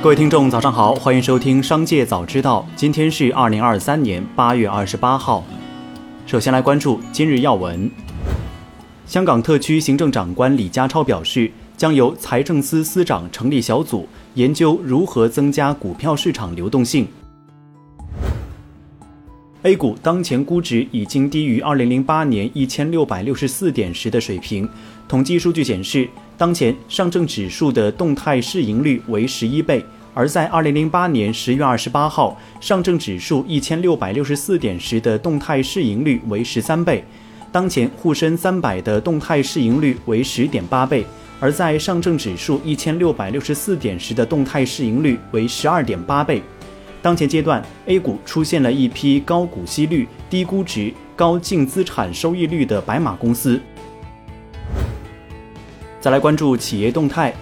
各位听众，早上好，欢迎收听《商界早知道》。今天是二零二三年八月二十八号。首先来关注今日要闻。香港特区行政长官李家超表示，将由财政司司长成立小组，研究如何增加股票市场流动性。A 股当前估值已经低于二零零八年一千六百六十四点时的水平。统计数据显示，当前上证指数的动态市盈率为十一倍，而在二零零八年十月二十八号，上证指数一千六百六十四点时的动态市盈率为十三倍。当前沪深三百的动态市盈率为十点八倍，而在上证指数一千六百六十四点时的动态市盈率为十二点八倍。当前阶段，A 股出现了一批高股息率、低估值、高净资产收益率的白马公司。再来关注企业动态，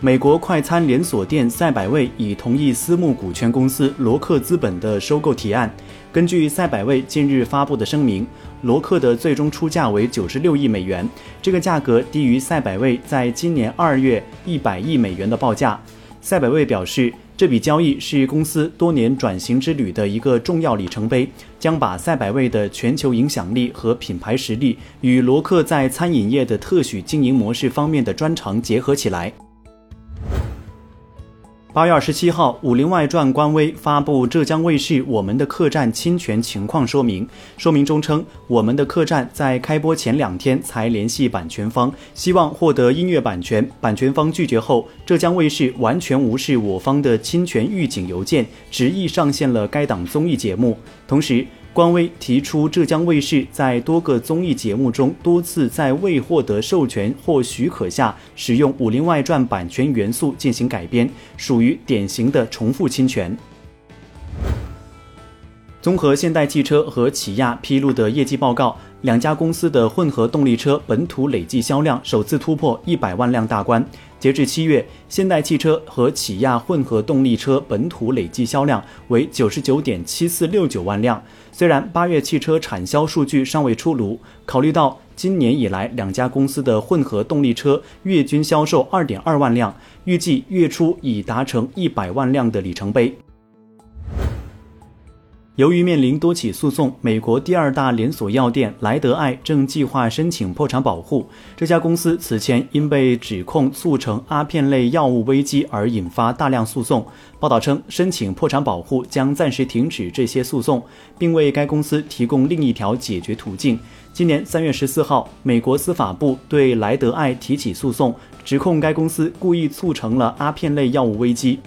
美国快餐连锁店赛百味已同意私募股权公司罗克资本的收购提案。根据赛百味近日发布的声明，罗克的最终出价为九十六亿美元，这个价格低于赛百味在今年二月一百亿美元的报价。赛百味表示。这笔交易是公司多年转型之旅的一个重要里程碑，将把赛百味的全球影响力和品牌实力与罗克在餐饮业的特许经营模式方面的专长结合起来。八月二十七号，《武林外传》官微发布浙江卫视《我们的客栈》侵权情况说明。说明中称，《我们的客栈》在开播前两天才联系版权方，希望获得音乐版权。版权方拒绝后，浙江卫视完全无视我方的侵权预警邮件，执意上线了该档综艺节目。同时，官微提出，浙江卫视在多个综艺节目中多次在未获得授权或许可下使用《武林外传》版权元素进行改编，属于典型的重复侵权。综合现代汽车和起亚披露的业绩报告。两家公司的混合动力车本土累计销量首次突破一百万辆大关。截至七月，现代汽车和起亚混合动力车本土累计销量为九十九点七四六九万辆。虽然八月汽车产销数据尚未出炉，考虑到今年以来两家公司的混合动力车月均销售二点二万辆，预计月初已达成一百万辆的里程碑。由于面临多起诉讼，美国第二大连锁药店莱德爱正计划申请破产保护。这家公司此前因被指控促成阿片类药物危机而引发大量诉讼。报道称，申请破产保护将暂时停止这些诉讼，并为该公司提供另一条解决途径。今年三月十四号，美国司法部对莱德爱提起诉讼，指控该公司故意促成了阿片类药物危机。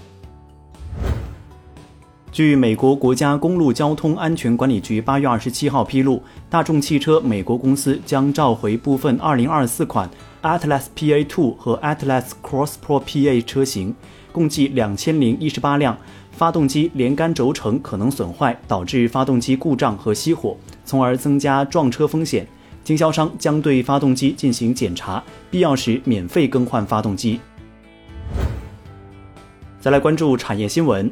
据美国国家公路交通安全管理局八月二十七号披露，大众汽车美国公司将召回部分二零二四款 Atlas PA Two 和 Atlas Cross Pro PA 车型，共计两千零一十八辆，发动机连杆轴承可能损坏，导致发动机故障和熄火，从而增加撞车风险。经销商将对发动机进行检查，必要时免费更换发动机。再来关注产业新闻。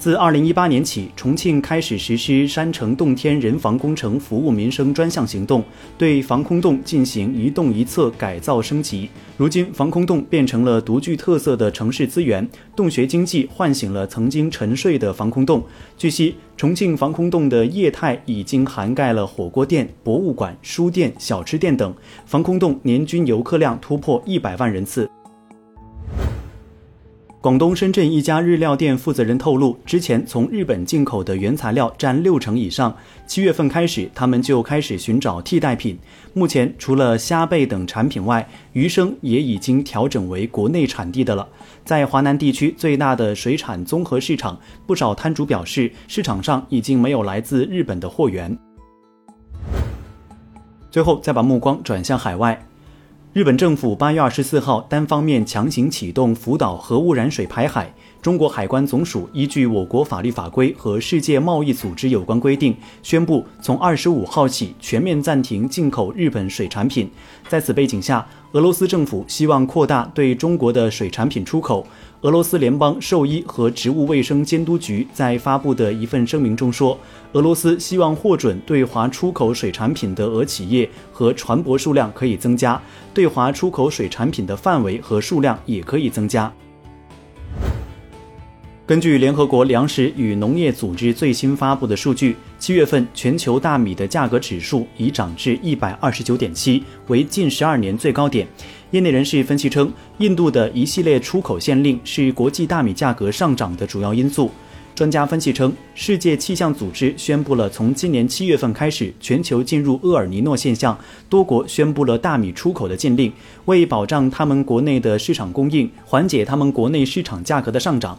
自二零一八年起，重庆开始实施山城洞天人防工程服务民生专项行动，对防空洞进行一洞一策改造升级。如今，防空洞变成了独具特色的城市资源，洞穴经济唤醒了曾经沉睡的防空洞。据悉，重庆防空洞的业态已经涵盖了火锅店、博物馆、书店、小吃店等，防空洞年均游客量突破一百万人次。广东深圳一家日料店负责人透露，之前从日本进口的原材料占六成以上。七月份开始，他们就开始寻找替代品。目前，除了虾贝等产品外，鱼生也已经调整为国内产地的了。在华南地区最大的水产综合市场，不少摊主表示，市场上已经没有来自日本的货源。最后，再把目光转向海外。日本政府八月二十四号单方面强行启动福岛核污染水排海。中国海关总署依据我国法律法规和世界贸易组织有关规定，宣布从二十五号起全面暂停进口日本水产品。在此背景下，俄罗斯政府希望扩大对中国的水产品出口。俄罗斯联邦兽医和植物卫生监督局在发布的一份声明中说，俄罗斯希望获准对华出口水产品的俄企业和船舶数量可以增加，对华出口水产品的范围和数量也可以增加。根据联合国粮食与农业组织最新发布的数据，七月份全球大米的价格指数已涨至一百二十九点七，为近十二年最高点。业内人士分析称，印度的一系列出口限令是国际大米价格上涨的主要因素。专家分析称，世界气象组织宣布了从今年七月份开始，全球进入厄尔尼诺现象，多国宣布了大米出口的禁令，为保障他们国内的市场供应，缓解他们国内市场价格的上涨。